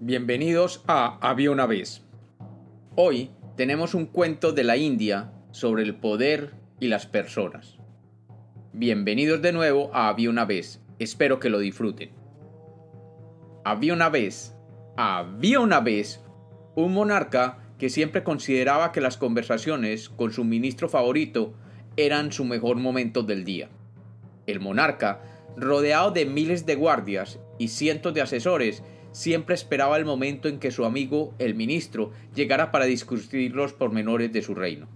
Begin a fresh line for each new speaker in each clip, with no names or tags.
Bienvenidos a Había una vez. Hoy tenemos un cuento de la India sobre el poder y las personas. Bienvenidos de nuevo a Había una vez. Espero que lo disfruten. Había una vez, había una vez, un monarca que siempre consideraba que las conversaciones con su ministro favorito eran su mejor momento del día. El monarca, rodeado de miles de guardias y cientos de asesores, siempre esperaba el momento en que su amigo, el ministro, llegara para discutir los pormenores de su reino.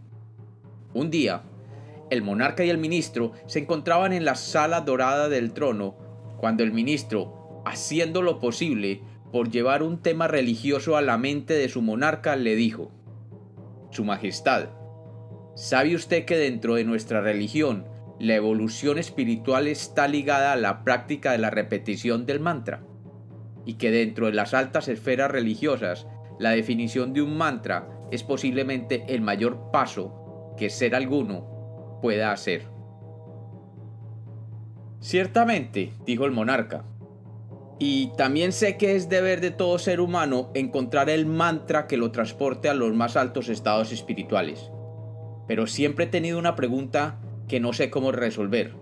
Un día, el monarca y el ministro se encontraban en la sala dorada del trono cuando el ministro, haciendo lo posible por llevar un tema religioso a la mente de su monarca, le dijo, Su Majestad, ¿sabe usted que dentro de nuestra religión la evolución espiritual está ligada a la práctica de la repetición del mantra? Y que dentro de las altas esferas religiosas la definición de un mantra es posiblemente el mayor paso que ser alguno pueda hacer. Ciertamente, dijo el monarca, y también sé que es deber de todo ser humano encontrar el mantra que lo transporte a los más altos estados espirituales. Pero siempre he tenido una pregunta que no sé cómo resolver.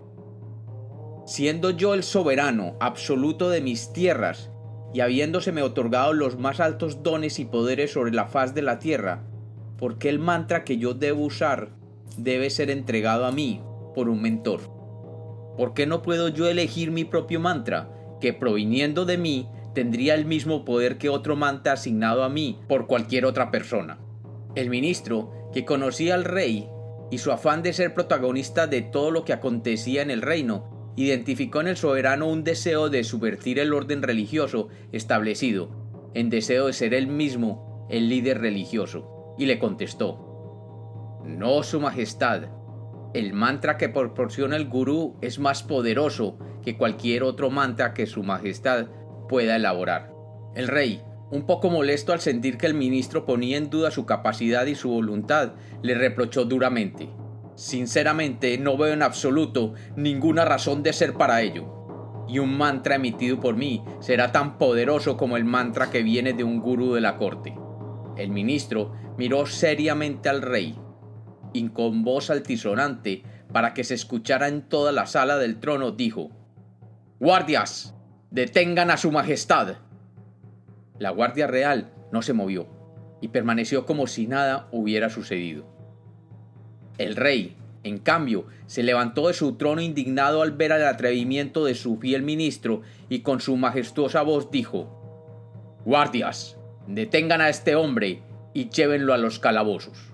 Siendo yo el soberano absoluto de mis tierras y habiéndoseme otorgado los más altos dones y poderes sobre la faz de la tierra, ¿por qué el mantra que yo debo usar debe ser entregado a mí por un mentor? ¿Por qué no puedo yo elegir mi propio mantra, que proviniendo de mí tendría el mismo poder que otro mantra asignado a mí por cualquier otra persona? El ministro, que conocía al rey y su afán de ser protagonista de todo lo que acontecía en el reino, identificó en el soberano un deseo de subvertir el orden religioso establecido, en deseo de ser él mismo el líder religioso, y le contestó, No, Su Majestad, el mantra que proporciona el gurú es más poderoso que cualquier otro mantra que Su Majestad pueda elaborar. El rey, un poco molesto al sentir que el ministro ponía en duda su capacidad y su voluntad, le reprochó duramente, Sinceramente no veo en absoluto ninguna razón de ser para ello. Y un mantra emitido por mí será tan poderoso como el mantra que viene de un gurú de la corte. El ministro miró seriamente al rey y con voz altisonante para que se escuchara en toda la sala del trono dijo Guardias, detengan a su majestad. La guardia real no se movió y permaneció como si nada hubiera sucedido. El rey, en cambio, se levantó de su trono indignado al ver el atrevimiento de su fiel ministro y con su majestuosa voz dijo Guardias, detengan a este hombre y llévenlo a los calabozos.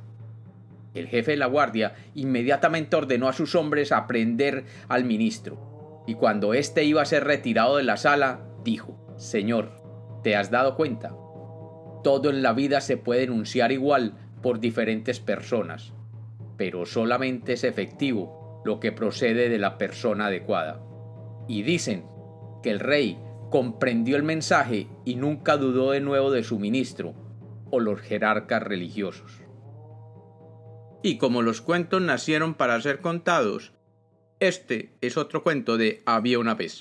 El jefe de la guardia inmediatamente ordenó a sus hombres aprender al ministro, y cuando éste iba a ser retirado de la sala, dijo Señor, ¿te has dado cuenta? Todo en la vida se puede enunciar igual por diferentes personas pero solamente es efectivo lo que procede de la persona adecuada. Y dicen que el rey comprendió el mensaje y nunca dudó de nuevo de su ministro o los jerarcas religiosos. Y como los cuentos nacieron para ser contados, este es otro cuento de Había una vez.